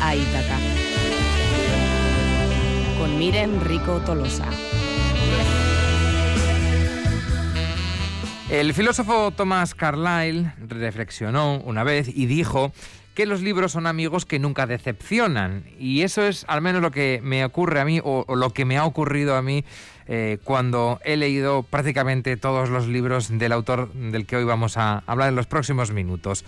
a Ítaca. Con Miren Rico Tolosa. El filósofo Thomas Carlyle reflexionó una vez y dijo que los libros son amigos que nunca decepcionan. Y eso es al menos lo que me ocurre a mí o, lo que me ha ocurrido a mí eh, cuando he leído prácticamente todos los libros del autor del que hoy vamos a hablar en los próximos minutos.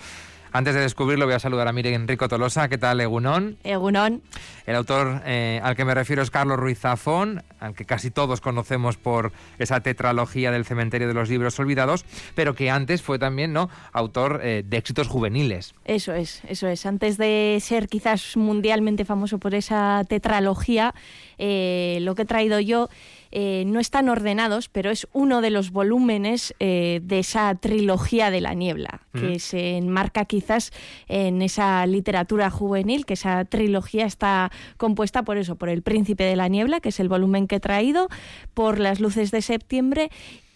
Antes de descubrirlo, voy a saludar a Mire Enrico Tolosa. ¿Qué tal, Egunón? Egunón. El autor eh, al que me refiero es Carlos Ruiz Zafón, al que casi todos conocemos por esa tetralogía del cementerio de los libros olvidados, pero que antes fue también ¿no? autor eh, de éxitos juveniles. Eso es, eso es. Antes de ser quizás mundialmente famoso por esa tetralogía, eh, lo que he traído yo eh, no están ordenados, pero es uno de los volúmenes eh, de esa trilogía de la niebla, que se enmarca quizás en esa literatura juvenil, que esa trilogía está compuesta por eso, por El Príncipe de la Niebla, que es el volumen que he traído, por Las Luces de Septiembre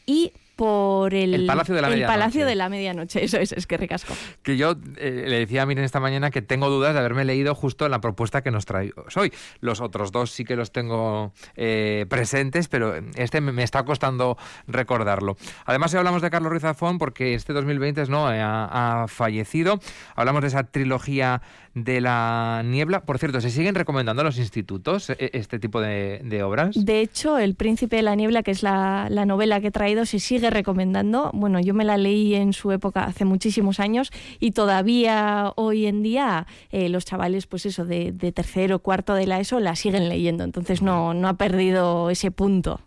y por el, Palacio de la el Palacio de la Medianoche. Eso es, es que ricasco. Que yo eh, le decía a Miren esta mañana que tengo dudas de haberme leído justo la propuesta que nos trae hoy. Los otros dos sí que los tengo eh, presentes, pero este me, está costando recordarlo. Además, hoy hablamos de Carlos Ruiz Zafón porque este 2020 ¿no? ha, ha fallecido. Hablamos de esa trilogía de la niebla. Por cierto, ¿se siguen recomendando a los institutos e, este tipo de, obras? De hecho, El Príncipe de la Niebla, que es la, novela que he traído, se sigue recomendando. Bueno, yo me la leí en su época hace muchísimos años y todavía hoy en día eh, los chavales, pues eso, de, de tercero, cuarto de la ESO, la siguen leyendo. Entonces no, no ha perdido ese punto.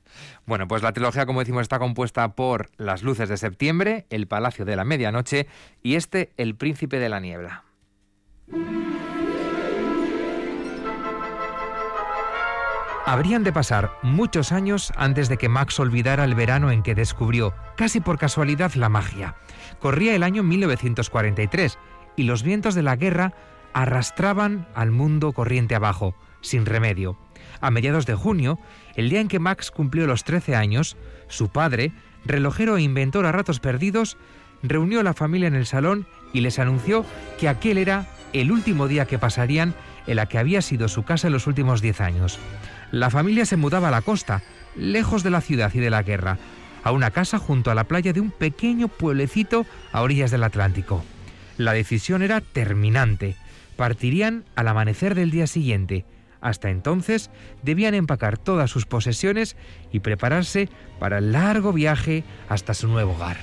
Bueno, pues la trilogía, como decimos, está compuesta por Las luces de septiembre, El Palacio de la Medianoche y este, El Príncipe de la Niebla. Habrían de pasar muchos años antes de que Max olvidara el verano en que descubrió, casi por casualidad, la magia. Corría el año 1943 y los vientos de la guerra arrastraban al mundo corriente abajo, sin remedio. A mediados de junio, el día en que Max cumplió los 13 años, su padre, relojero e inventor a ratos perdidos, reunió a la familia en el salón y les anunció que aquel era el último día que pasarían en la que había sido su casa en los últimos diez años. La familia se mudaba a la costa, lejos de la ciudad y de la guerra, a una casa junto a la playa de un pequeño pueblecito a orillas del Atlántico. La decisión era terminante. Partirían al amanecer del día siguiente. Hasta entonces debían empacar todas sus posesiones y prepararse para el largo viaje hasta su nuevo hogar.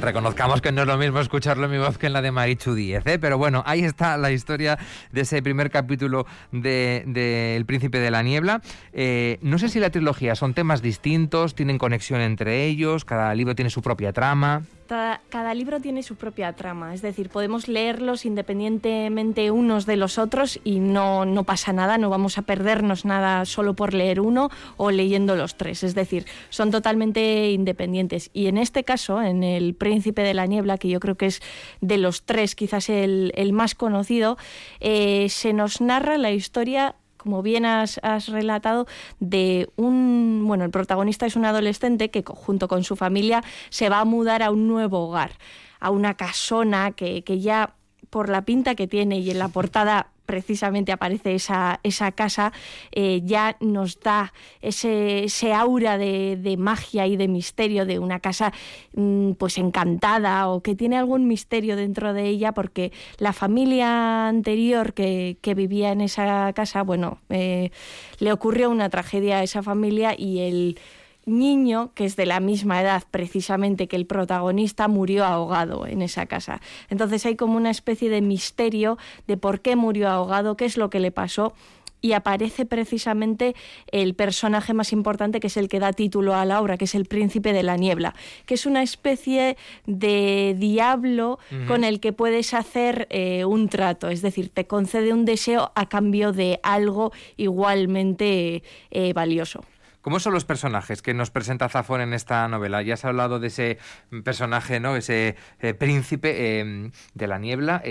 Reconozcamos que no es lo mismo escucharlo en mi voz que en la de Marichu Díez, ¿eh? pero bueno, ahí está la historia de ese primer capítulo de, El Príncipe de la Niebla. Eh, no sé si la trilogía son temas distintos, tienen conexión entre ellos, cada libro tiene su propia trama cada, libro tiene su propia trama, es decir, podemos leerlos independientemente unos de los otros y no, no pasa nada, no vamos a perdernos nada solo por leer uno o leyendo los tres, es decir, son totalmente independientes. Y en este caso, en El Príncipe de la Niebla, que yo creo que es de los tres quizás el, más conocido, eh, se nos narra la historia como bien has, relatado, de un, bueno, el protagonista es un adolescente que junto con su familia se va a mudar a un nuevo hogar, a una casona que, que ya por la pinta que tiene y en la portada precisamente aparece esa, esa casa, eh, ya nos da ese, ese aura de, magia y de misterio de una casa mm, pues encantada o que tiene algún misterio dentro de ella porque la familia anterior que, vivía en esa casa, bueno, eh, le ocurrió una tragedia a esa familia y el niño que es de la misma edad precisamente que el protagonista murió ahogado en esa casa. Entonces hay como una especie de misterio de por qué murió ahogado, qué es lo que le pasó y aparece precisamente el personaje más importante que es el que da título a la obra, que es el príncipe de la niebla, que es una especie de diablo con el que puedes hacer eh, un trato, es decir, te concede un deseo a cambio de algo igualmente eh, valioso. ¿Cómo son los personajes que nos presenta Zafón en esta novela? Ya has hablado de ese personaje, ¿no? Ese eh, príncipe em, de la niebla.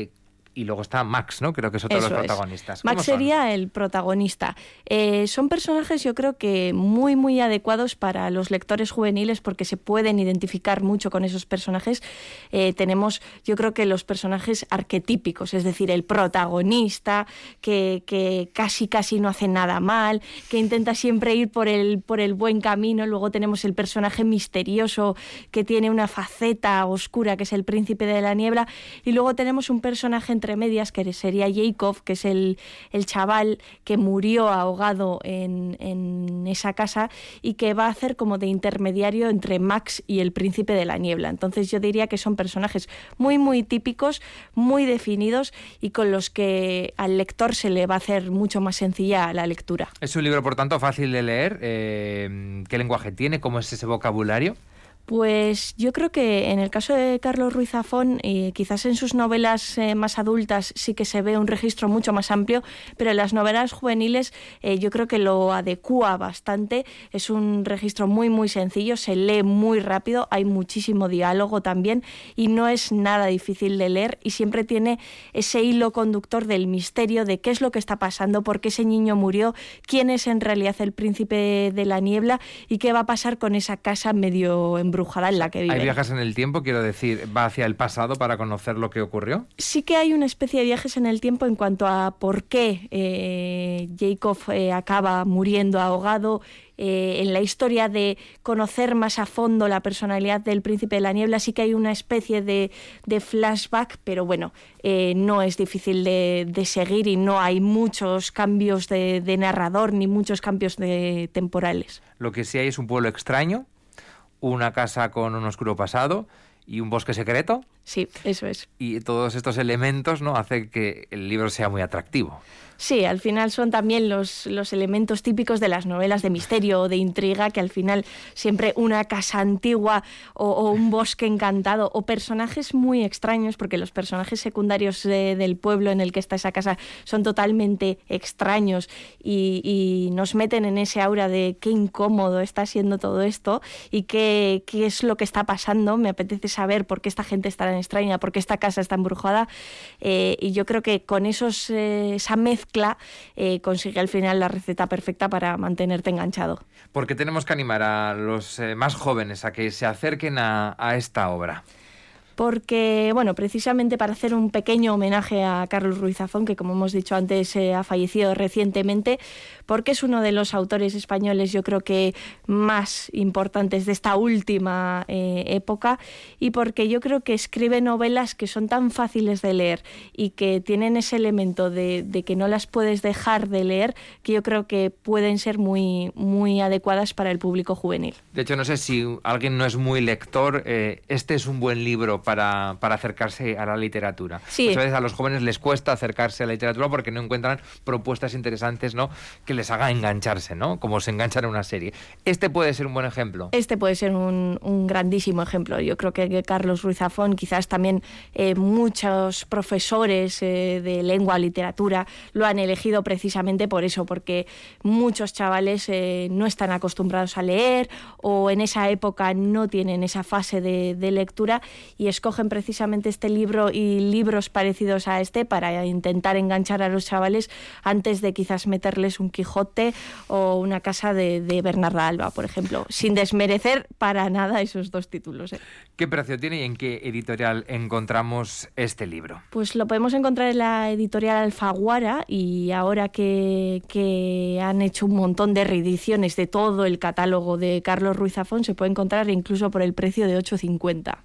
Y luego está Max, ¿no? Creo que es otro de los protagonistas. Max sería el protagonista. Eh, son personajes, yo creo que muy, muy adecuados para los lectores juveniles porque se pueden identificar mucho con esos personajes. Eh, tenemos, yo creo que los personajes arquetípicos, es decir, el protagonista que, que, casi, casi no hace nada mal, que intenta siempre ir por el, por el buen camino. Luego tenemos el personaje misterioso que tiene una faceta oscura, que es el príncipe de la niebla. Y luego tenemos un personaje entre medias que sería Jacob, que es el, el chaval que murió ahogado en, en, esa casa y que va a hacer como de intermediario entre Max y el príncipe de la niebla. Entonces yo diría que son personajes muy, muy típicos, muy definidos y con los que al lector se le va a hacer mucho más sencilla la lectura. Es un libro, por tanto, fácil de leer. Eh, ¿Qué lenguaje tiene? ¿Cómo es ese vocabulario? Pues yo creo que en el caso de Carlos Ruiz Zafón, eh, quizás en sus novelas eh, más adultas sí que se ve un registro mucho más amplio, pero en las novelas juveniles eh, yo creo que lo adecua bastante. Es un registro muy, muy sencillo, se lee muy rápido, hay muchísimo diálogo también y no es nada difícil de leer y siempre tiene ese hilo conductor del misterio de qué es lo que está pasando, por qué ese niño murió, quién es en realidad el príncipe de la niebla y qué va a pasar con esa casa medio embrujada en la que vive. ¿Hay viajes en el tiempo? Quiero decir, ¿va hacia el pasado para conocer lo que ocurrió? Sí que hay una especie de viajes en el tiempo en cuanto a por qué eh, Jacob eh, acaba muriendo ahogado. Eh, en la historia de conocer más a fondo la personalidad del príncipe de la niebla sí que hay una especie de, flashback, pero bueno, no es difícil de, seguir y no hay muchos cambios de, de narrador ni muchos cambios de temporales. Lo que sí hay es un pueblo extraño, una casa con un oscuro pasado y un bosque secreto. Sí, eso es. Y todos estos elementos no hacen que el libro sea muy atractivo. Sí, al final son también los, los elementos típicos de las novelas de misterio o de intriga, que al final siempre una casa antigua o, un bosque encantado o personajes muy extraños, porque los personajes secundarios del pueblo en el que está esa casa son totalmente extraños y, nos meten en ese aura de qué incómodo está siendo todo esto y qué, qué es lo que está pasando. Me apetece saber por qué esta gente está tan extraña, por qué esta casa está embrujada. Eh, y yo creo que con esos, eh, esa mezcla eh, consigue al final la receta perfecta para mantenerte enganchado. Porque tenemos que animar a los más jóvenes a que se acerquen a esta obra porque, bueno, precisamente para hacer un pequeño homenaje a Carlos Ruiz Zafón, que como hemos dicho antes ha fallecido recientemente, porque es uno de los autores españoles, yo creo que más importantes de esta última eh, época, y porque yo creo que escribe novelas que son tan fáciles de leer y que tienen ese elemento de, que no las puedes dejar de leer, que yo creo que pueden ser muy, muy adecuadas para el público juvenil. De hecho, no sé si alguien no es muy lector, eh, este es un buen libro para acercarse a la literatura. Sí. Muchas veces a los jóvenes les cuesta acercarse a la literatura porque no encuentran propuestas interesantes ¿no? que les haga engancharse, ¿no? como se enganchan en una serie. Este puede ser un buen ejemplo. Este puede ser un, un grandísimo ejemplo. Yo creo que, Carlos Ruiz Zafón, quizás también eh, muchos profesores eh, de lengua, literatura, lo han elegido precisamente por eso, porque muchos chavales eh, no están acostumbrados a leer o en esa época no tienen esa fase de, de lectura y es escogen precisamente este libro y libros parecidos a este para intentar enganchar a los chavales antes de quizás meterles un Quijote o una casa de, Bernarda Alba, por ejemplo, sin desmerecer para nada esos dos títulos. ¿eh? ¿Qué precio tiene y en qué editorial encontramos este libro? Pues lo podemos encontrar en la editorial Alfaguara y ahora que, que han hecho un montón de reediciones de todo el catálogo de Carlos Ruiz Zafón, se puede encontrar incluso por el precio de 8,50.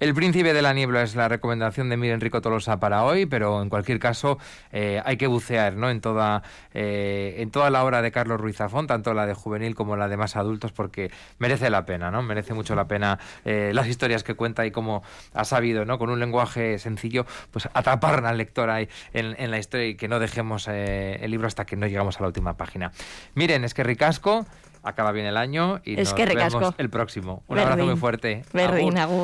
El príncipe de la niebla es la recomendación de Miren Rico Tolosa para hoy, pero en cualquier caso eh, hay que bucear ¿no? en, toda, eh, en toda la obra de Carlos Ruiz Zafón, tanto la de juvenil como la de más adultos, porque merece la pena, ¿no? merece mucho la pena eh, las historias que cuenta y cómo ha sabido, ¿no? con un lenguaje sencillo, pues atrapar al lector ahí en, en la historia y que no dejemos el libro hasta que no llegamos a la última página. Miren, es que ricasco acaba bien el año y es nos que vemos el próximo. Un abrazo muy fuerte. Berrin, agur.